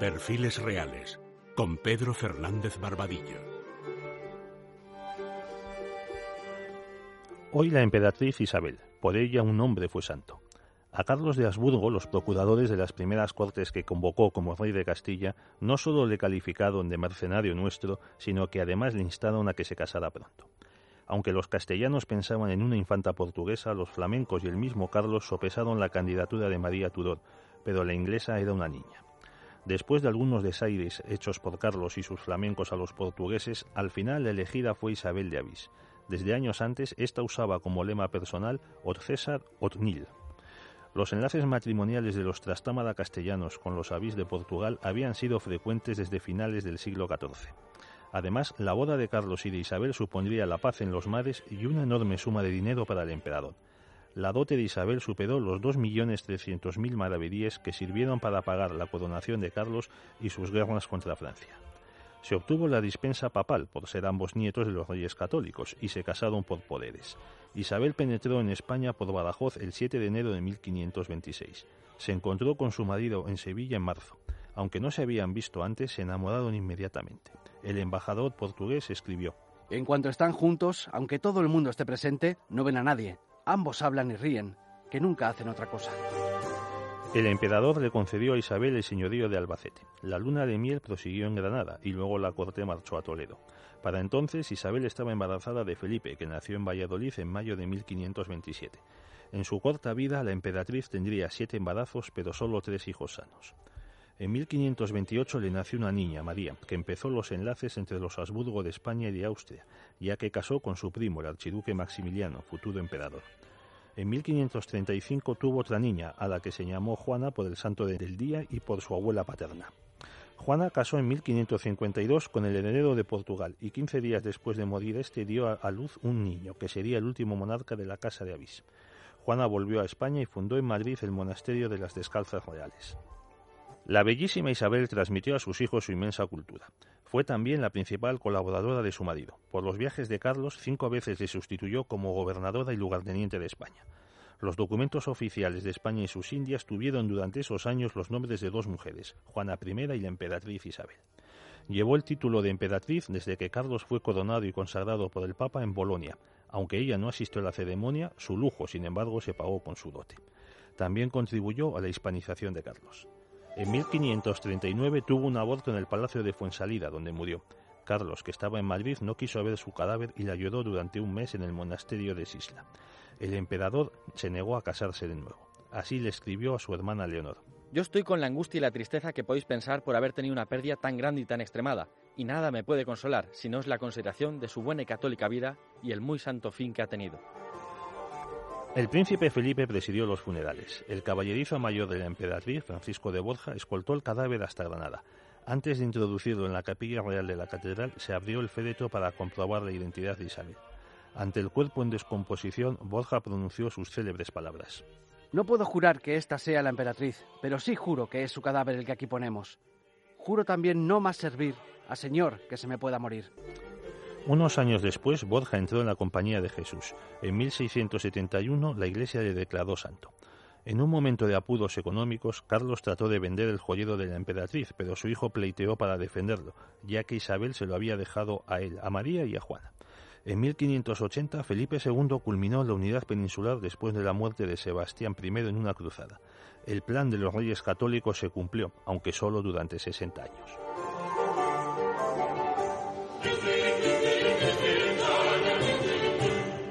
Perfiles Reales, con Pedro Fernández Barbadillo. Hoy la emperatriz Isabel, por ella un hombre fue santo. A Carlos de Habsburgo, los procuradores de las primeras cortes que convocó como rey de Castilla, no solo le calificaron de mercenario nuestro, sino que además le instaron a que se casara pronto. Aunque los castellanos pensaban en una infanta portuguesa, los flamencos y el mismo Carlos sopesaron la candidatura de María Tudor, pero la inglesa era una niña. Después de algunos desaires hechos por Carlos y sus flamencos a los portugueses, al final la elegida fue Isabel de Avís. Desde años antes, esta usaba como lema personal Ot César, Ot Nil. Los enlaces matrimoniales de los trastámara castellanos con los Avís de Portugal habían sido frecuentes desde finales del siglo XIV. Además, la boda de Carlos y de Isabel supondría la paz en los mares y una enorme suma de dinero para el emperador. La dote de Isabel superó los 2.300.000 maravedíes que sirvieron para pagar la coronación de Carlos y sus guerras contra Francia. Se obtuvo la dispensa papal por ser ambos nietos de los reyes católicos y se casaron por poderes. Isabel penetró en España por Badajoz el 7 de enero de 1526. Se encontró con su marido en Sevilla en marzo. Aunque no se habían visto antes, se enamoraron inmediatamente. El embajador portugués escribió En cuanto están juntos, aunque todo el mundo esté presente, no ven a nadie. Ambos hablan y ríen, que nunca hacen otra cosa. El emperador le concedió a Isabel el señorío de Albacete. La luna de miel prosiguió en Granada y luego la corte marchó a Toledo. Para entonces Isabel estaba embarazada de Felipe, que nació en Valladolid en mayo de 1527. En su corta vida la emperatriz tendría siete embarazos, pero solo tres hijos sanos. En 1528 le nació una niña, María, que empezó los enlaces entre los Habsburgo de España y de Austria, ya que casó con su primo, el archiduque Maximiliano, futuro emperador. En 1535 tuvo otra niña, a la que se llamó Juana por el santo del día y por su abuela paterna. Juana casó en 1552 con el heredero de Portugal y 15 días después de morir este dio a luz un niño, que sería el último monarca de la Casa de Avís. Juana volvió a España y fundó en Madrid el monasterio de las Descalzas Reales. La bellísima Isabel transmitió a sus hijos su inmensa cultura. Fue también la principal colaboradora de su marido. Por los viajes de Carlos, cinco veces le sustituyó como gobernadora y lugarteniente de España. Los documentos oficiales de España y sus Indias tuvieron durante esos años los nombres de dos mujeres, Juana I y la emperatriz Isabel. Llevó el título de emperatriz desde que Carlos fue coronado y consagrado por el Papa en Bolonia. Aunque ella no asistió a la ceremonia, su lujo, sin embargo, se pagó con su dote. También contribuyó a la hispanización de Carlos. En 1539 tuvo un aborto en el Palacio de Fuensalida, donde murió. Carlos, que estaba en Madrid, no quiso ver su cadáver y la ayudó durante un mes en el monasterio de Sisla. El emperador se negó a casarse de nuevo. Así le escribió a su hermana Leonor. Yo estoy con la angustia y la tristeza que podéis pensar por haber tenido una pérdida tan grande y tan extremada, y nada me puede consolar si no es la consideración de su buena y católica vida y el muy santo fin que ha tenido. El príncipe Felipe presidió los funerales. El caballerizo mayor de la emperatriz, Francisco de Borja, escoltó el cadáver hasta Granada. Antes de introducirlo en la capilla real de la catedral, se abrió el féretro para comprobar la identidad de Isabel. Ante el cuerpo en descomposición, Borja pronunció sus célebres palabras. No puedo jurar que esta sea la emperatriz, pero sí juro que es su cadáver el que aquí ponemos. Juro también no más servir a Señor que se me pueda morir. Unos años después, Borja entró en la Compañía de Jesús. En 1671 la Iglesia le declaró santo. En un momento de apuros económicos, Carlos trató de vender el joyero de la emperatriz, pero su hijo pleiteó para defenderlo, ya que Isabel se lo había dejado a él, a María y a Juana. En 1580, Felipe II culminó la unidad peninsular después de la muerte de Sebastián I en una cruzada. El plan de los reyes católicos se cumplió, aunque solo durante 60 años. Thank you.